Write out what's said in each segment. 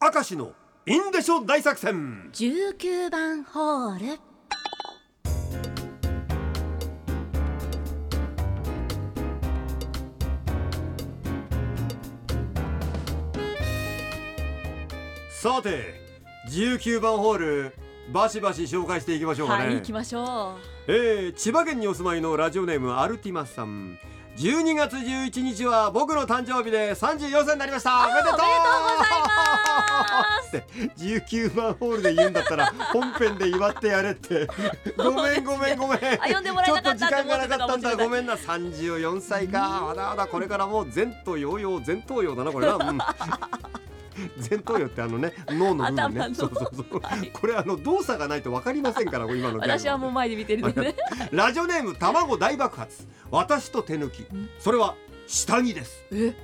明石のインデショ大作戦。19番ホール。さて19番ホールバシバシ紹介していきましょうかね、はい行きましょえー、千葉県にお住まいのラジオネームアルティマスさん12月11日は僕の誕生日で34歳になりました。おめでとう。ございます。って19番ホールで言うんだったら本編で祝ってやれって。ごめんごめんごめん。あ呼んでもらえなかったちょっと時間がなかったんだ。ごめんな34歳か。まだまだこれからもう前途洋々前頭葉だなこれな、うん 前頭葉ってあのね脳の部分ね。そうそうそう、はい。これあの動作がないと分かりませんから 今の私はもう前で見てるんでね。ラジオネーム卵大爆発。私と手抜き。それは下着です。え？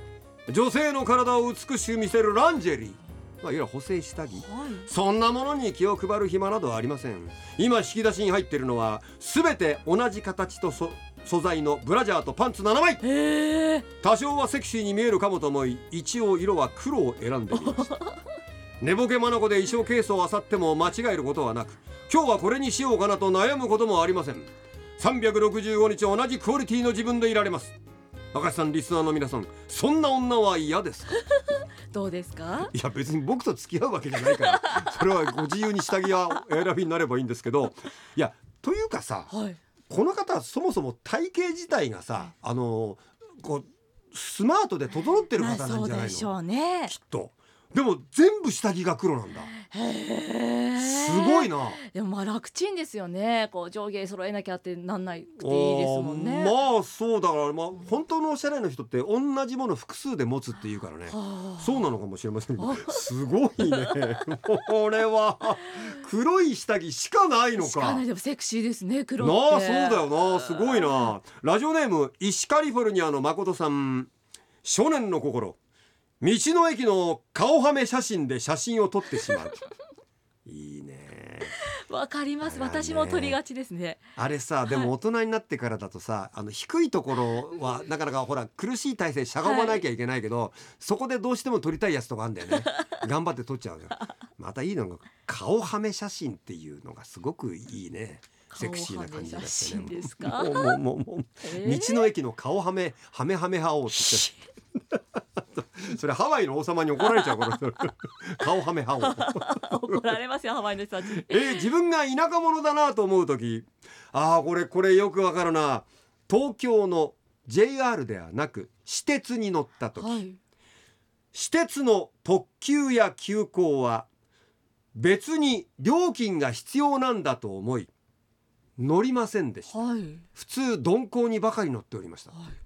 女性の体を美しく見せるランジェリー。まあいわゆる補正下着。はい。そんなものに気を配る暇などはありません。今引き出しに入っているのは全て同じ形とそ素材のブラジャーとパンツ7枚。多少はセクシーに見えるかもと思い一応色は黒を選んでみました 寝ぼけ眼で衣装ケースを漁っても間違えることはなく今日はこれにしようかなと悩むこともありません。365日同じクオリティの自分でいられます。赤石さんリスナーの皆さんそんな女は嫌ですか？どうですか？いや別に僕と付き合うわけじゃないから それはご自由に下着はお選びになればいいんですけど。いやというかさはいこの方はそもそも体型自体がさあのこうスマートで整ってるまあ方なんじゃないの？でしょうね。きっと。でも全部下着が黒なんだ。へえ。すごいな。でもまあ楽ちんですよね。こう上下揃えなきゃってなんないくていいですもんね。まあそうだからまあ本当のおしゃれな人って同じもの複数で持つっていうからね。はあ。そうなのかもしれませんけど。すごいね。これは黒い下着しかないのか。しかない。でもセクシーですね黒なって。あそうだよな。すごいな。ラジオネーム石カリフォルニアの誠さん。少年の心。道の駅の顔はめ写真で写真を撮ってしまう。いいねわかります。あらね。私も撮りがちですね。あれさでも大人になってからだとさあの低いところは なかなかほら苦しい体勢しゃがまなきゃいけないけど、そこでどうしても撮りたいやつとかあるんだよね。頑張って撮っちゃうよまたいいのが顔はめ写真っていうのがすごくいいね。セクシーな感じだ顔はめ写ってね。真ですかもうもうもうもうえー。道の駅の顔はめはめはめはおうって言って それハワイの王様に怒られちゃうこの人顔はめは怒られますよハワイの人たち。にえー自分が田舎者だなと思う時。ああこれこれよくわかるな。東京の JR ではなく私鉄に乗った時、はい。私鉄の特急や急行は別に料金が必要なんだと思い乗りませんでした。はい。普通鈍行にばかり乗っておりました。はい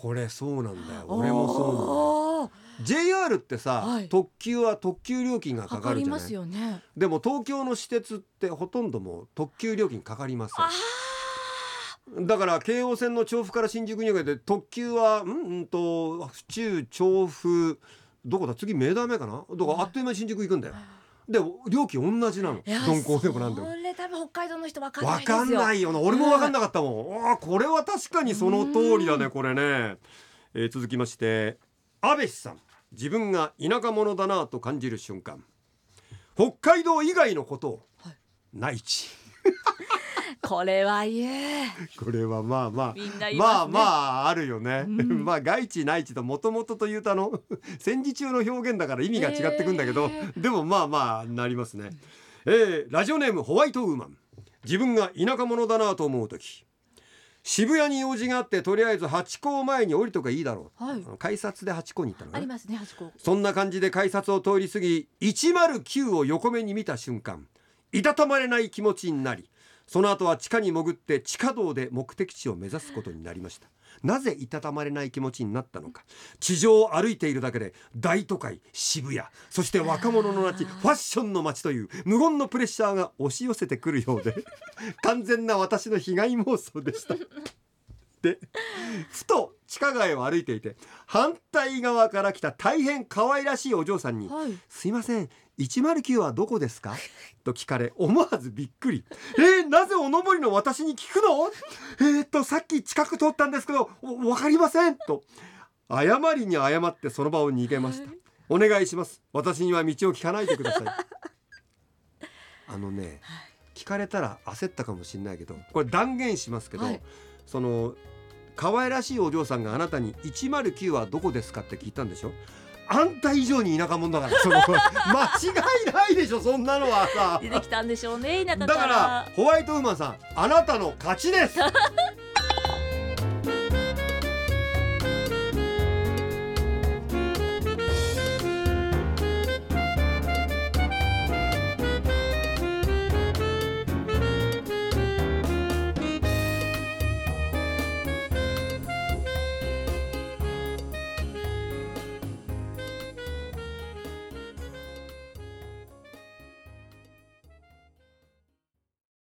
これそうなんだよ。俺もそうなのう JR ってさ、はい。特急は特急料金がかかるじゃない？すよねでも東京の私鉄ってほとんどもう特急料金かかりませあんだから京王線の調布から新宿にかけて特急はうんうんと府中調布どこだ？次明大前かな？だからあっという間に新宿行くんだよで料金同じなの。鈍行でもなんでも。それ多分北海道の人わかんないわですよ。かんないよな俺もわかんなかったもん、あーこれは確かにその通りだねこれね、えー続きまして安倍氏さん。自分が田舎者だなと感じる瞬間。北海道以外のことを、はい。内地これは言うこれはまあまあみんな言いまますね。あまああるよね、うん。まあ外地内地ともともとというとあの？戦時中の表現だから意味が違ってくんだけど、えでもまあまあなりますね、えーラジオネームホワイトウーマン。自分が田舎者だなと思う時。渋谷に用事があってとりあえずハチ公前に降りとかいいだろう、はい。あの改札でハチ公に行ったのありねますね八個そんな感じで改札を通り過ぎ109を横目に見た瞬間いたたまれない気持ちになりその後は地下に潜って地下道で目的地を目指すことになりました。なぜいたたまれない気持ちになったのか。地上を歩いているだけで大都会渋谷そして若者の街ファッションの街という無言のプレッシャーが押し寄せてくるようで 完全な私の被害妄想でした。でふと地下街を歩いていて反対側から来た大変可愛らしいお嬢さんにはい「すいません109はどこですか?」と聞かれ思わずびっくり「えー、なぜお登りの私に聞くの?」えー、っとさっき近く通ったんですけどおわかりませんと。謝りに謝ってその場を逃げました。お願いします。私には道を聞かないでください。あのね聞かれたら焦ったかもしれないけどこれ断言しますけど、はい。その可愛らしいお嬢さんがあなたに109はどこですかって聞いたんでしょ？あんた以上に田舎者だからその 間違いないでしょそんなのはさ。出てきたんでしょうね田舎だからホワイトウーマンさんあなたの勝ちです